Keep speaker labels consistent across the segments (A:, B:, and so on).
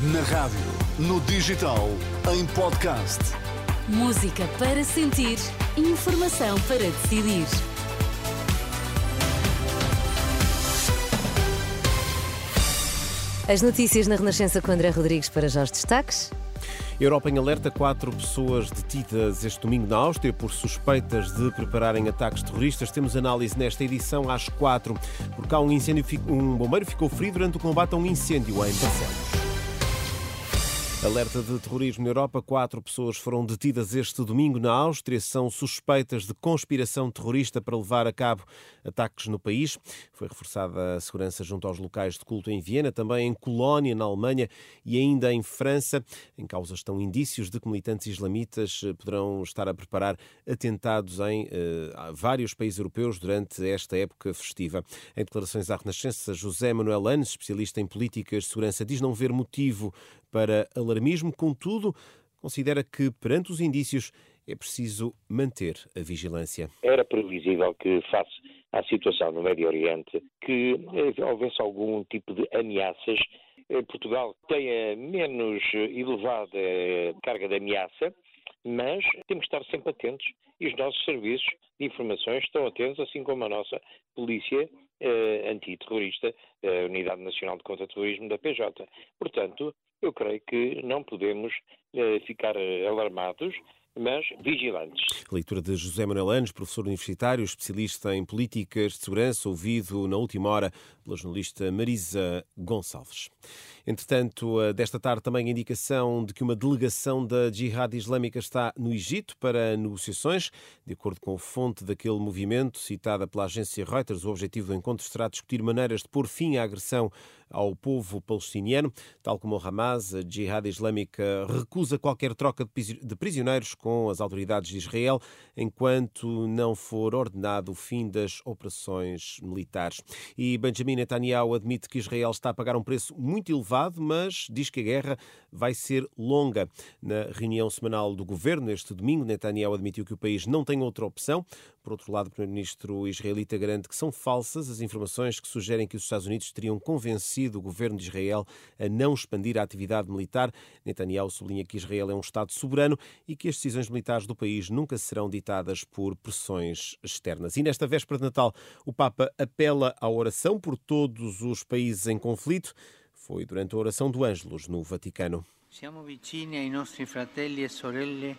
A: Na rádio, no digital, em podcast.
B: Música para sentir, informação para decidir. As notícias na Renascença com André Rodrigues para já os destaques.
C: Europa em alerta quatro pessoas detidas este domingo na Áustria por suspeitas de prepararem ataques terroristas. Temos análise nesta edição às quatro, porque há um incêndio, um bombeiro ficou ferido durante o combate a um incêndio em Barcelos. Alerta de terrorismo na Europa. Quatro pessoas foram detidas este domingo na Áustria. São suspeitas de conspiração terrorista para levar a cabo ataques no país. Foi reforçada a segurança junto aos locais de culto em Viena, também em Colónia, na Alemanha e ainda em França. Em causa estão indícios de que militantes islamitas eh, poderão estar a preparar atentados em uh, vários países europeus durante esta época festiva. Em declarações à Renascença, José Manuel Anes, especialista em políticas de segurança, diz não ver motivo para alarmismo, contudo, considera que, perante os indícios, é preciso manter a vigilância.
D: Era previsível que, face à situação no Médio Oriente, que eh, houvesse algum tipo de ameaças. Eh, Portugal tenha menos elevada carga de ameaça, mas temos que estar sempre atentos e os nossos serviços de informações estão atentos, assim como a nossa polícia eh, antiterrorista, a Unidade Nacional de Contra-Terrorismo da PJ. Portanto, eu creio que não podemos eh, ficar eh, alarmados mas vigilantes.
C: Leitura de José Manuel Anos, professor universitário, especialista em políticas de segurança, ouvido na última hora pela jornalista Marisa Gonçalves. Entretanto, desta tarde também a indicação de que uma delegação da Jihad Islâmica está no Egito para negociações. De acordo com a fonte daquele movimento, citada pela agência Reuters, o objetivo do encontro será discutir maneiras de pôr fim à agressão ao povo palestiniano. Tal como o Hamas, a Jihad Islâmica recusa qualquer troca de prisioneiros com as autoridades de Israel enquanto não for ordenado o fim das operações militares. E Benjamin Netanyahu admite que Israel está a pagar um preço muito elevado, mas diz que a guerra vai ser longa. Na reunião semanal do governo, este domingo, Netanyahu admitiu que o país não tem outra opção. Por outro lado, o primeiro-ministro israelita garante que são falsas as informações que sugerem que os Estados Unidos teriam convencido o governo de Israel a não expandir a atividade militar. Netanyahu sublinha que Israel é um Estado soberano e que as decisões militares do país nunca serão ditadas por pressões externas. E nesta véspera de Natal, o Papa apela à oração por todos os países em conflito. Foi durante a oração do Ângelus no Vaticano.
E: Siamo vicini ai nostri fratelli e sorelle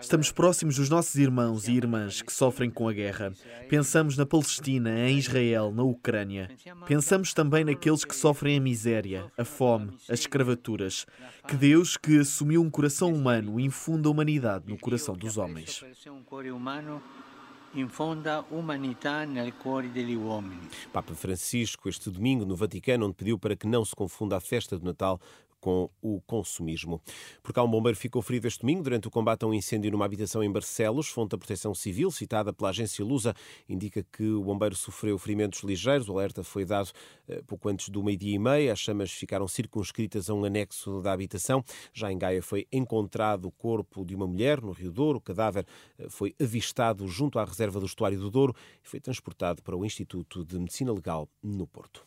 F: Estamos próximos dos nossos irmãos e irmãs que sofrem com a guerra. Pensamos na Palestina, em Israel, na Ucrânia. Pensamos também naqueles que sofrem a miséria, a fome, as escravaturas. Que Deus, que assumiu um coração humano, infunda a humanidade no coração dos homens.
E: Infonda humanità nel cuore degli uomini.
C: Papa Francisco, este domingo no Vaticano, onde pediu para que não se confunda a festa do Natal com o consumismo. Porque há um bombeiro ficou ferido este domingo durante o combate a um incêndio numa habitação em Barcelos. Fonte da Proteção Civil, citada pela agência Lusa, indica que o bombeiro sofreu ferimentos ligeiros. O alerta foi dado eh, pouco antes do meio-dia e meia. As chamas ficaram circunscritas a um anexo da habitação. Já em Gaia foi encontrado o corpo de uma mulher no Rio Douro. O cadáver eh, foi avistado junto à reserva do estuário do Douro e foi transportado para o Instituto de Medicina Legal no Porto.